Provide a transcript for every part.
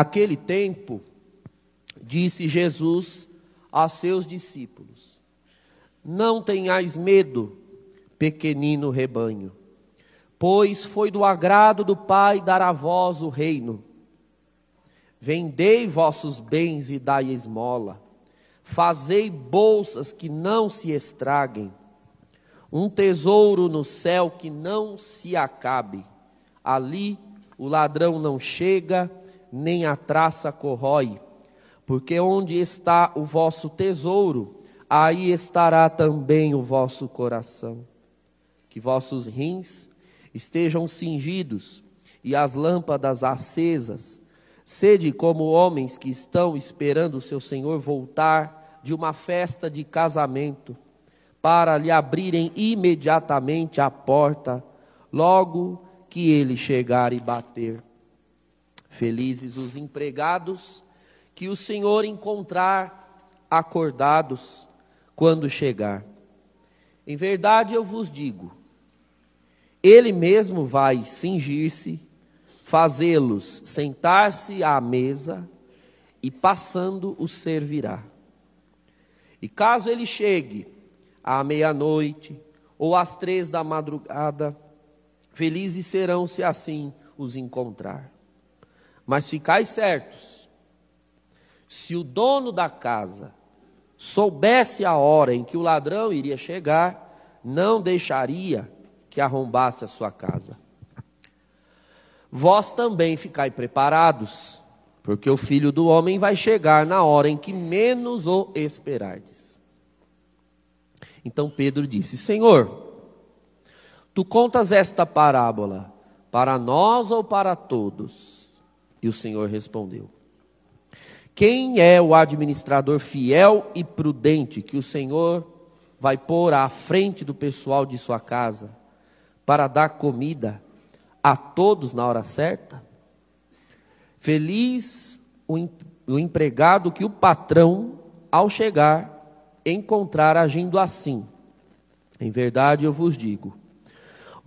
Naquele tempo, disse Jesus aos seus discípulos: Não tenhais medo, pequenino rebanho, pois foi do agrado do Pai dar a vós o reino. Vendei vossos bens e dai esmola. Fazei bolsas que não se estraguem, um tesouro no céu que não se acabe. Ali o ladrão não chega, nem a traça corrói, porque onde está o vosso tesouro, aí estará também o vosso coração. Que vossos rins estejam cingidos e as lâmpadas acesas. Sede como homens que estão esperando o seu Senhor voltar de uma festa de casamento, para lhe abrirem imediatamente a porta, logo que ele chegar e bater. Felizes os empregados que o Senhor encontrar acordados quando chegar. Em verdade eu vos digo, ele mesmo vai cingir-se, fazê-los sentar-se à mesa e passando os servirá. E caso ele chegue à meia-noite ou às três da madrugada, felizes serão se assim os encontrar. Mas ficai certos, se o dono da casa soubesse a hora em que o ladrão iria chegar, não deixaria que arrombasse a sua casa. Vós também ficai preparados, porque o filho do homem vai chegar na hora em que menos o esperardes. Então Pedro disse: Senhor, tu contas esta parábola para nós ou para todos? E o Senhor respondeu: Quem é o administrador fiel e prudente que o Senhor vai pôr à frente do pessoal de sua casa para dar comida a todos na hora certa? Feliz o, empregado que o patrão, ao chegar, encontrar agindo assim. Em verdade eu vos digo: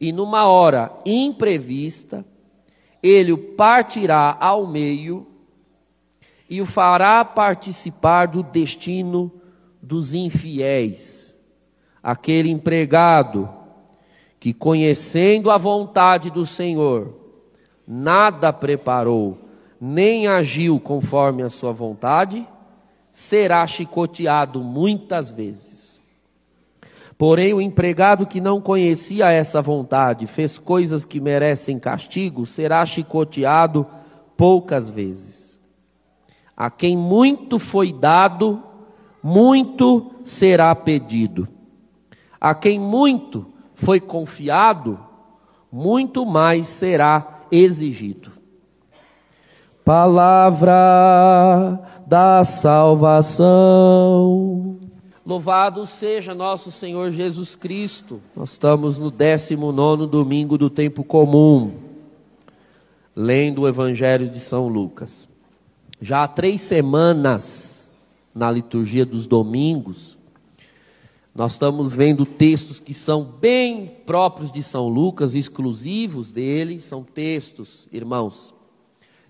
e numa hora imprevista, ele o partirá ao meio e o fará participar do destino dos infiéis. Aquele empregado que, conhecendo a vontade do Senhor, nada preparou, nem agiu conforme a sua vontade, será chicoteado muitas vezes. Porém, o empregado que não conhecia essa vontade, fez coisas que merecem castigo, será chicoteado poucas vezes. A quem muito foi dado, muito será pedido. A quem muito foi confiado, muito mais será exigido. Palavra da salvação. Louvado seja nosso Senhor Jesus Cristo. Nós estamos no 19 domingo do tempo comum, lendo o Evangelho de São Lucas. Já há três semanas na liturgia dos domingos, nós estamos vendo textos que são bem próprios de São Lucas, exclusivos dele, são textos, irmãos,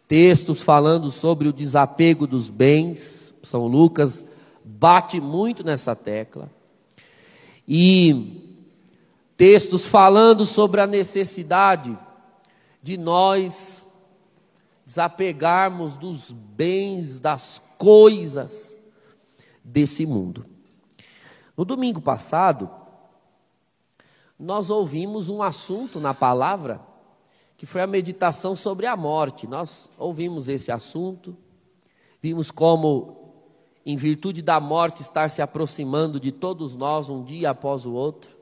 textos falando sobre o desapego dos bens. São Lucas bate muito nessa tecla. E textos falando sobre a necessidade de nós desapegarmos dos bens, das coisas desse mundo. No domingo passado, nós ouvimos um assunto na palavra que foi a meditação sobre a morte. Nós ouvimos esse assunto, vimos como em virtude da morte estar se aproximando de todos nós um dia após o outro,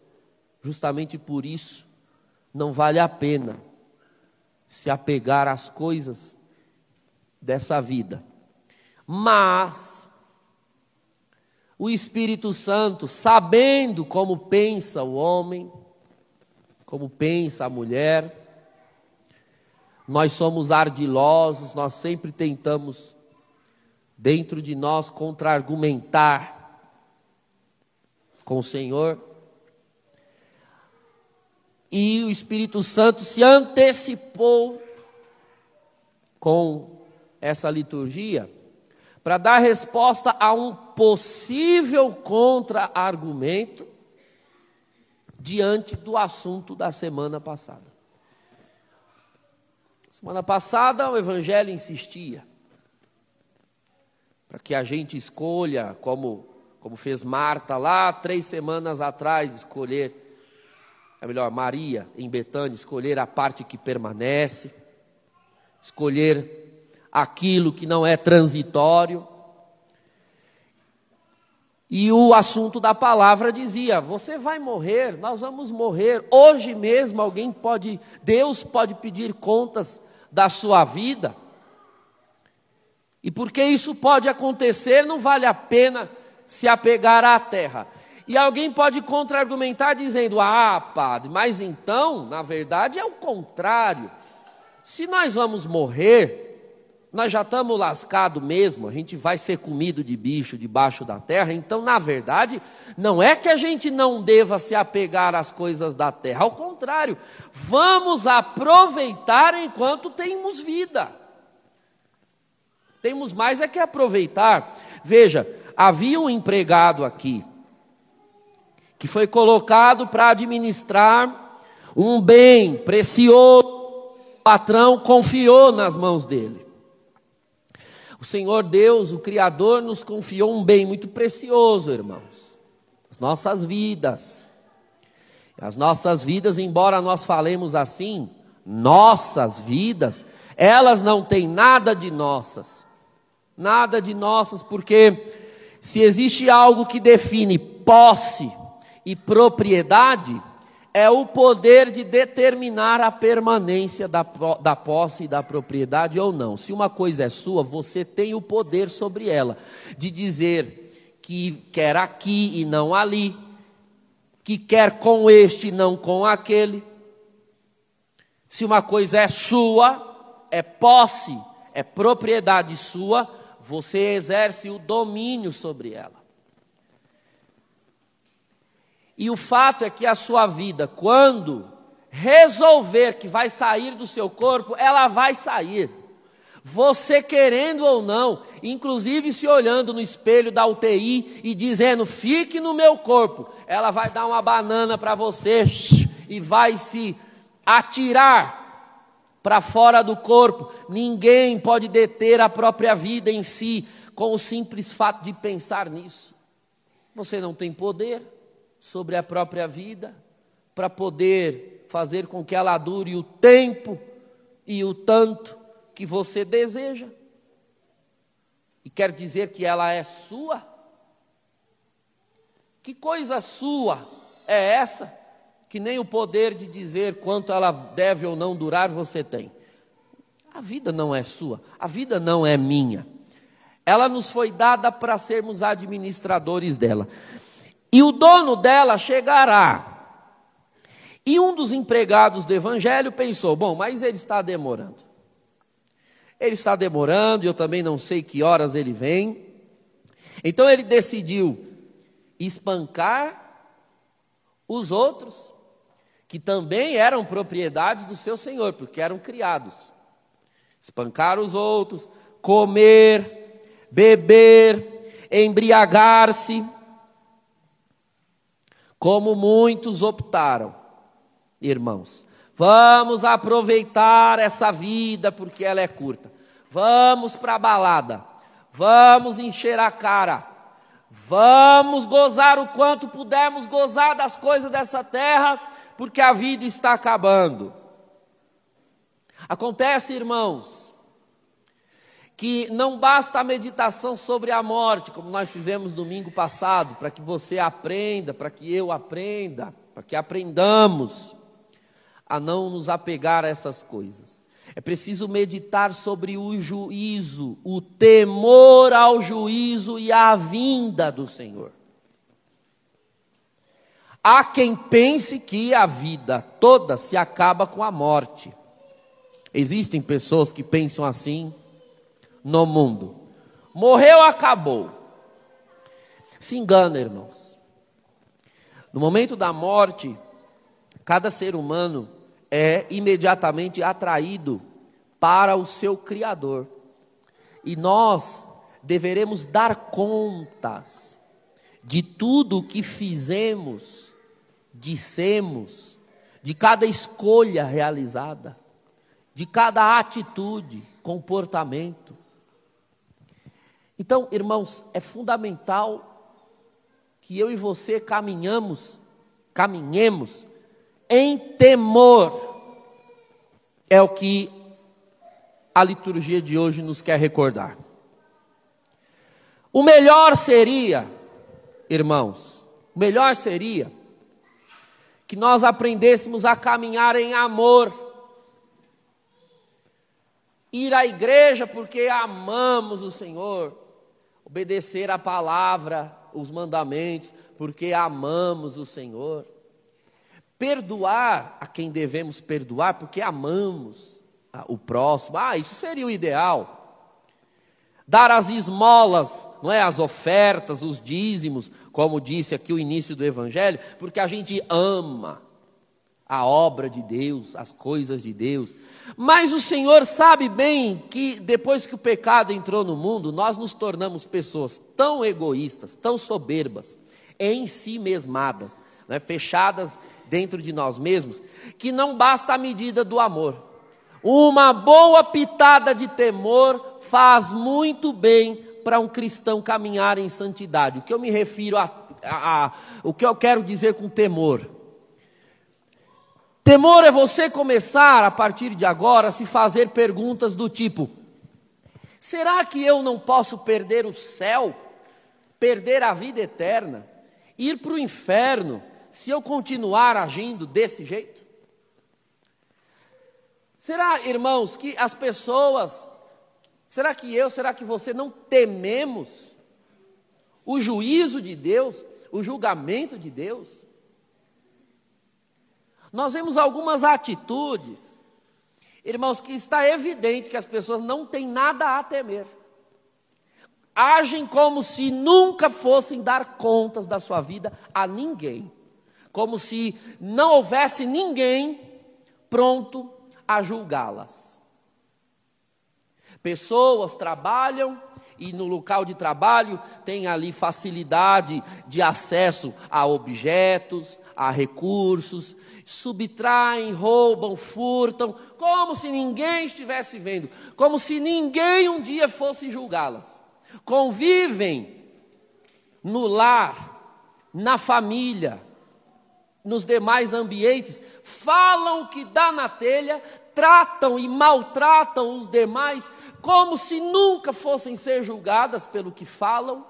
justamente por isso não vale a pena se apegar às coisas dessa vida. Mas o Espírito Santo, sabendo como pensa o homem, como pensa a mulher, nós somos ardilosos, nós sempre tentamos, dentro de nós, contra-argumentar com o Senhor. E o Espírito Santo se antecipou com essa liturgia para dar resposta a um possível contra-argumento diante do assunto da semana passada. Semana passada o Evangelho insistia para que a gente escolha, como, como fez Marta lá três semanas atrás, escolher, é melhor, Maria em Betânia, escolher a parte que permanece, escolher aquilo que não é transitório. E o assunto da palavra dizia: você vai morrer, nós vamos morrer. Hoje mesmo alguém pode, Deus pode pedir contas da sua vida. E porque isso pode acontecer, não vale a pena se apegar à terra. E alguém pode contra-argumentar dizendo: ah, padre, mas então, na verdade, é o contrário. Se nós vamos morrer, nós já estamos lascados mesmo, a gente vai ser comido de bicho debaixo da terra, então, na verdade, não é que a gente não deva se apegar às coisas da terra, ao contrário, vamos aproveitar enquanto temos vida. Temos mais é que aproveitar. Veja, havia um empregado aqui, que foi colocado para administrar um bem precioso, o patrão confiou nas mãos dele. O Senhor Deus, o Criador, nos confiou um bem muito precioso, irmãos. As nossas vidas. As nossas vidas, embora nós falemos assim, nossas vidas, elas não têm nada de nossas. Nada de nossas, porque se existe algo que define posse e propriedade, é o poder de determinar a permanência da, da posse e da propriedade ou não. Se uma coisa é sua, você tem o poder sobre ela, de dizer que quer aqui e não ali, que quer com este e não com aquele. Se uma coisa é sua, é posse, é propriedade sua, você exerce o domínio sobre ela. E o fato é que a sua vida, quando resolver que vai sair do seu corpo, ela vai sair. Você querendo ou não, inclusive se olhando no espelho da UTI e dizendo: fique no meu corpo, ela vai dar uma banana para você e vai se atirar para fora do corpo. Ninguém pode deter a própria vida em si com o simples fato de pensar nisso. Você não tem poder sobre a própria vida, para poder fazer com que ela dure o tempo e o tanto que você deseja. E quer dizer que ela é sua? Que coisa sua é essa? Que nem o poder de dizer quanto ela deve ou não durar você tem. A vida não é sua, a vida não é minha. Ela nos foi dada para sermos administradores dela. E o dono dela chegará. E um dos empregados do evangelho pensou: bom, mas ele está demorando. Ele está demorando, eu também não sei que horas ele vem. Então ele decidiu espancar os outros, que também eram propriedades do seu senhor, porque eram criados. Espancar os outros, comer, beber, embriagar-se como muitos optaram, irmãos. Vamos aproveitar essa vida porque ela é curta. Vamos para a balada. Vamos encher a cara. Vamos gozar o quanto pudermos gozar das coisas dessa terra, porque a vida está acabando. Acontece, irmãos, que não basta a meditação sobre a morte, como nós fizemos domingo passado, para que você aprenda, para que eu aprenda, para que aprendamos a não nos apegar a essas coisas. É preciso meditar sobre o juízo, o temor ao juízo e à vinda do Senhor. Há quem pense que a vida toda se acaba com a morte. Existem pessoas que pensam assim no mundo. Morreu, acabou. Se engana, irmãos. No momento da morte, cada ser humano é imediatamente atraído para o seu Criador. E nós deveremos dar contas de tudo o que fizemos, dissemos, de cada escolha realizada, de cada atitude, comportamento. Então, irmãos, é fundamental que eu e você caminhamos, caminhemos em temor. É o que a liturgia de hoje nos quer recordar. O melhor seria, irmãos, o melhor seria que nós aprendêssemos a caminhar em amor. Ir à igreja porque amamos o Senhor, obedecer a palavra, os mandamentos, porque amamos o Senhor. Perdoar a quem devemos perdoar, porque amamos o próximo. Ah, isso seria o ideal. Dar as esmolas, não é? As ofertas, os dízimos, como disse aqui o início do Evangelho, porque a gente ama a obra de Deus, as coisas de Deus. Mas o Senhor sabe bem que depois que o pecado entrou no mundo, nós nos tornamos pessoas tão egoístas, tão soberbas, em si mesmadas, né, fechadas dentro de nós mesmos, que não basta a medida do amor. Uma boa pitada de temor faz muito bem para um cristão caminhar em santidade. O que eu me refiro a, a, a o que eu quero dizer com temor? Temor é você começar a partir de agora a se fazer perguntas do tipo: será que eu não posso perder o céu, perder a vida eterna, ir para o inferno, se eu continuar agindo desse jeito? Será, irmãos, que as pessoas, será que eu, será que você não tememos o juízo de Deus, o julgamento de Deus? Nós vemos algumas atitudes, irmãos, que está evidente que as pessoas não têm nada a temer. Agem como se nunca fossem dar contas da sua vida a ninguém, como se não houvesse ninguém pronto a julgá-las. Pessoas trabalham e no local de trabalho tem ali facilidade de acesso a objetos, a recursos, subtraem, roubam, furtam, como se ninguém estivesse vendo, como se ninguém um dia fosse julgá-las. Convivem no lar, na família, nos demais ambientes, falam o que dá na telha, tratam e maltratam os demais, como se nunca fossem ser julgadas pelo que falam,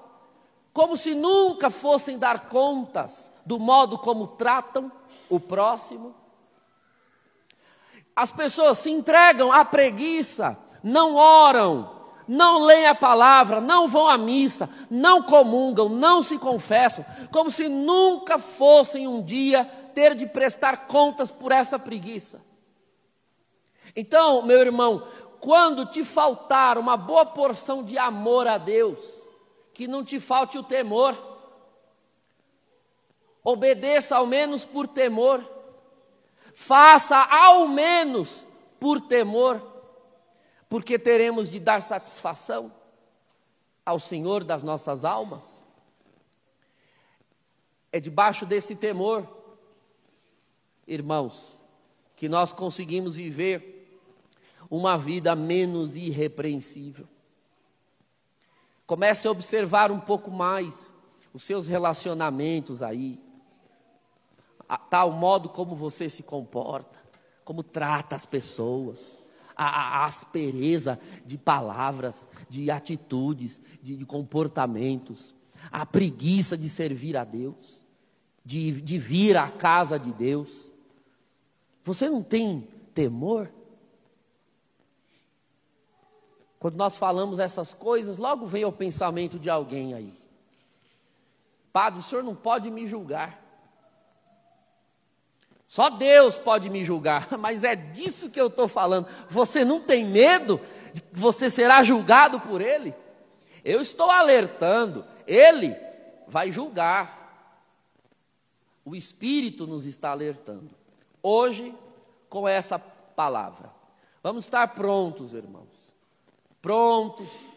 como se nunca fossem dar contas do modo como tratam o próximo. As pessoas se entregam à preguiça, não oram, não leem a palavra, não vão à missa, não comungam, não se confessam, como se nunca fossem um dia ter de prestar contas por essa preguiça. Então, meu irmão, quando te faltar uma boa porção de amor a Deus, que não te falte o temor, obedeça ao menos por temor, faça ao menos por temor, porque teremos de dar satisfação ao Senhor das nossas almas. É debaixo desse temor, irmãos, que nós conseguimos viver uma vida menos irrepreensível. Comece a observar um pouco mais os seus relacionamentos aí, a tal modo como você se comporta, como trata as pessoas, a, a aspereza de palavras, de atitudes, de, de, comportamentos, a preguiça de servir a Deus, de, de vir à casa de Deus. Você não tem temor? Quando nós falamos essas coisas, logo vem o pensamento de alguém aí. Padre, o senhor não pode me julgar. Só Deus pode me julgar, mas é disso que eu estou falando. Você não tem medo de que você será julgado por Ele? Eu estou alertando, Ele vai julgar. O Espírito nos está alertando. Hoje, com essa palavra. Vamos estar prontos, irmãos. Prontos,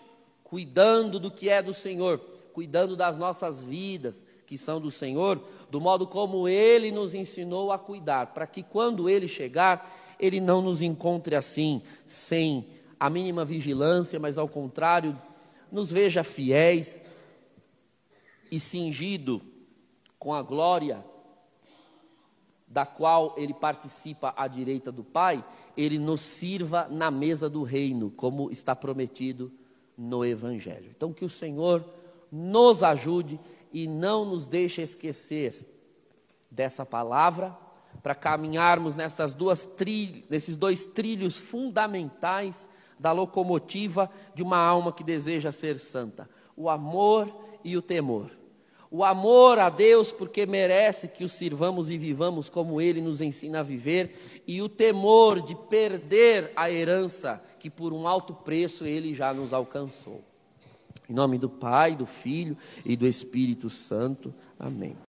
cuidando do que é do Senhor, cuidando das nossas vidas, que são do Senhor, do modo como Ele nos ensinou a cuidar, para que quando Ele chegar, Ele não nos encontre assim, sem a mínima vigilância, mas ao contrário, nos veja fiéis e cingido com a glória da qual ele participa à direita do Pai, ele nos sirva na mesa do reino, como está prometido no Evangelho. Então, que o Senhor nos ajude e não nos deixe esquecer dessa palavra, para caminharmos nessas duas trilhas, nesses dois trilhos fundamentais da locomotiva de uma alma que deseja ser santa: o amor e o temor o amor a Deus, porque merece que o sirvamos e vivamos como Ele nos ensina a viver, e o temor de perder a herança que por um alto preço Ele já nos alcançou. Em nome do Pai, do Filho e do Espírito Santo. Amém.